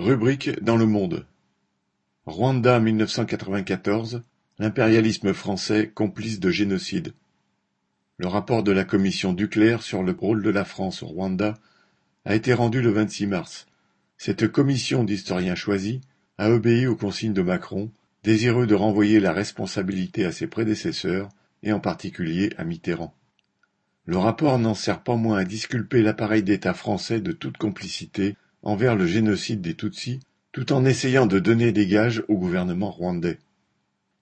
Rubrique dans le monde. Rwanda 1994, l'impérialisme français complice de génocide. Le rapport de la commission Duclerc sur le rôle de la France au Rwanda a été rendu le 26 mars. Cette commission d'historiens choisis a obéi aux consignes de Macron, désireux de renvoyer la responsabilité à ses prédécesseurs, et en particulier à Mitterrand. Le rapport n'en sert pas moins à disculper l'appareil d'État français de toute complicité envers le génocide des Tutsis, tout en essayant de donner des gages au gouvernement rwandais.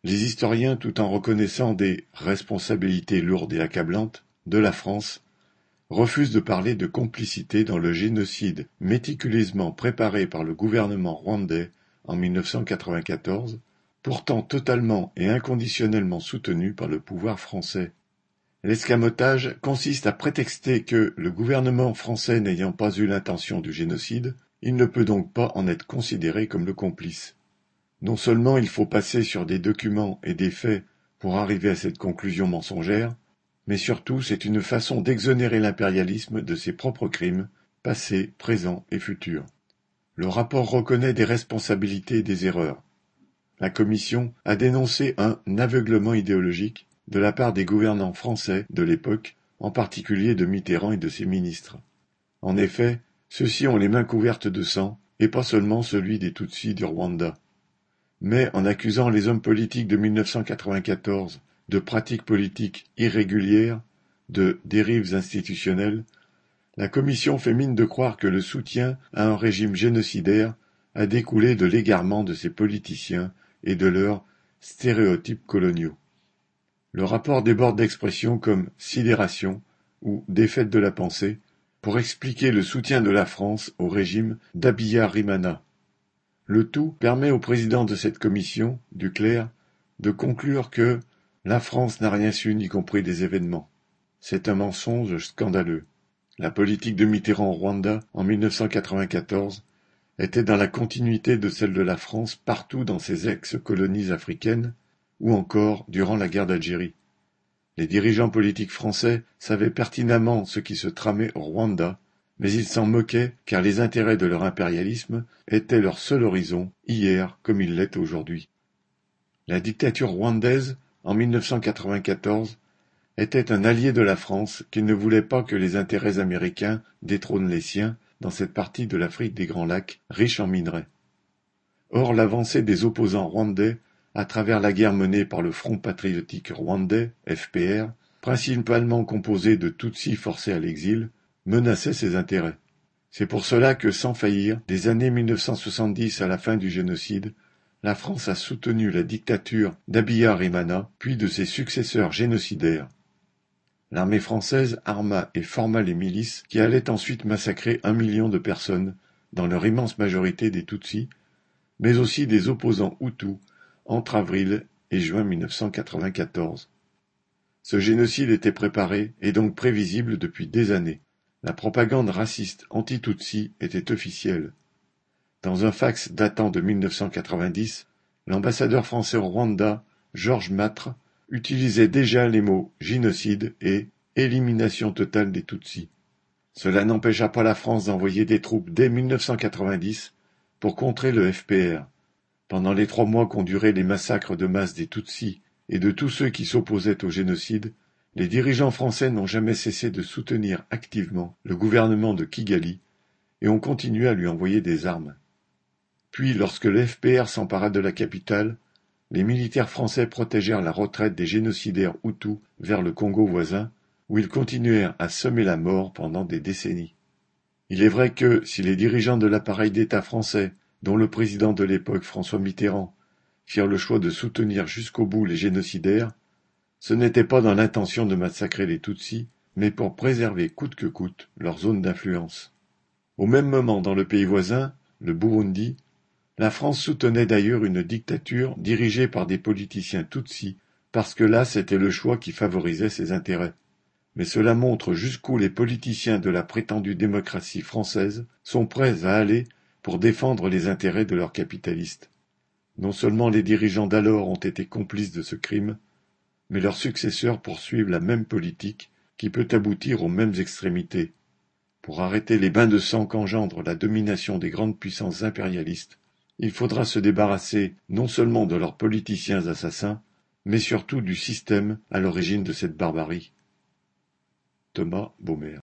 Les historiens, tout en reconnaissant des responsabilités lourdes et accablantes de la France, refusent de parler de complicité dans le génocide méticuleusement préparé par le gouvernement rwandais en 1994, pourtant totalement et inconditionnellement soutenu par le pouvoir français. L'escamotage consiste à prétexter que, le gouvernement français n'ayant pas eu l'intention du génocide, il ne peut donc pas en être considéré comme le complice. Non seulement il faut passer sur des documents et des faits pour arriver à cette conclusion mensongère, mais surtout c'est une façon d'exonérer l'impérialisme de ses propres crimes, passés, présents et futurs. Le rapport reconnaît des responsabilités et des erreurs. La Commission a dénoncé un aveuglement idéologique de la part des gouvernants français de l'époque, en particulier de Mitterrand et de ses ministres. En effet, ceux-ci ont les mains couvertes de sang, et pas seulement celui des Tutsis du Rwanda. Mais en accusant les hommes politiques de 1994 de pratiques politiques irrégulières, de dérives institutionnelles, la Commission fait mine de croire que le soutien à un régime génocidaire a découlé de l'égarement de ces politiciens et de leurs stéréotypes coloniaux. Le rapport déborde d'expressions comme sidération ou défaite de la pensée pour expliquer le soutien de la France au régime d'Abiya-Rimana. Le tout permet au président de cette commission, Duclerc, de conclure que la France n'a rien su, y compris des événements. C'est un mensonge scandaleux. La politique de Mitterrand au Rwanda en 1994 était dans la continuité de celle de la France partout dans ses ex-colonies africaines, ou encore durant la guerre d'Algérie. Les dirigeants politiques français savaient pertinemment ce qui se tramait au Rwanda, mais ils s'en moquaient car les intérêts de leur impérialisme étaient leur seul horizon, hier comme il l'est aujourd'hui. La dictature rwandaise, en 1994, était un allié de la France qui ne voulait pas que les intérêts américains détrônent les siens dans cette partie de l'Afrique des Grands Lacs riche en minerais. Or l'avancée des opposants rwandais à travers la guerre menée par le Front patriotique rwandais, FPR, principalement composé de Tutsis forcés à l'exil, menaçait ses intérêts. C'est pour cela que, sans faillir, des années 1970 à la fin du génocide, la France a soutenu la dictature d'Abiya Rimana, puis de ses successeurs génocidaires. L'armée française arma et forma les milices qui allaient ensuite massacrer un million de personnes, dans leur immense majorité des Tutsis, mais aussi des opposants Hutus entre avril et juin 1994. Ce génocide était préparé et donc prévisible depuis des années. La propagande raciste anti-Tutsi était officielle. Dans un fax datant de 1990, l'ambassadeur français au Rwanda, Georges Matre, utilisait déjà les mots génocide et élimination totale des Tutsis. Cela n'empêcha pas la France d'envoyer des troupes dès 1990 pour contrer le FPR. Pendant les trois mois qu'ont duré les massacres de masse des Tutsis et de tous ceux qui s'opposaient au génocide, les dirigeants français n'ont jamais cessé de soutenir activement le gouvernement de Kigali et ont continué à lui envoyer des armes. Puis, lorsque le s'empara de la capitale, les militaires français protégèrent la retraite des génocidaires Hutus vers le Congo voisin, où ils continuèrent à semer la mort pendant des décennies. Il est vrai que, si les dirigeants de l'appareil d'État français dont le président de l'époque François Mitterrand firent le choix de soutenir jusqu'au bout les génocidaires, ce n'était pas dans l'intention de massacrer les Tutsis, mais pour préserver coûte que coûte leur zone d'influence. Au même moment, dans le pays voisin, le Burundi, la France soutenait d'ailleurs une dictature dirigée par des politiciens Tutsis, parce que là c'était le choix qui favorisait ses intérêts. Mais cela montre jusqu'où les politiciens de la prétendue démocratie française sont prêts à aller pour défendre les intérêts de leurs capitalistes. Non seulement les dirigeants d'alors ont été complices de ce crime, mais leurs successeurs poursuivent la même politique qui peut aboutir aux mêmes extrémités. Pour arrêter les bains de sang qu'engendre la domination des grandes puissances impérialistes, il faudra se débarrasser non seulement de leurs politiciens assassins, mais surtout du système à l'origine de cette barbarie. Thomas Baumer